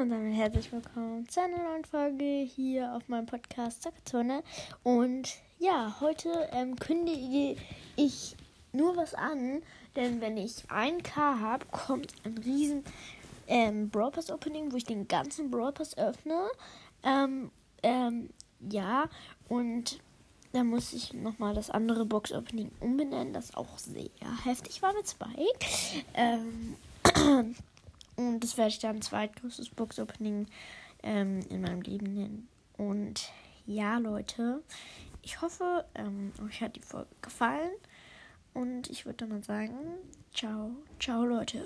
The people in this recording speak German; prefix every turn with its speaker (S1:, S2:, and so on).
S1: Und damit herzlich willkommen zu einer neuen Folge hier auf meinem Podcast Zackerzone. Und ja, heute ähm, kündige ich nur was an, denn wenn ich 1K habe, kommt ein riesen ähm, Brawl Pass Opening, wo ich den ganzen Brawl Pass öffne. Ähm, ähm, ja, und da muss ich nochmal das andere Box Opening umbenennen, das auch sehr heftig war mit Spike. Ähm, und das werde ich dann zweitgrößtes Box Opening ähm, in meinem Leben nennen. Und ja, Leute, ich hoffe, ähm, euch hat die Folge gefallen. Und ich würde dann mal sagen, ciao, ciao, Leute.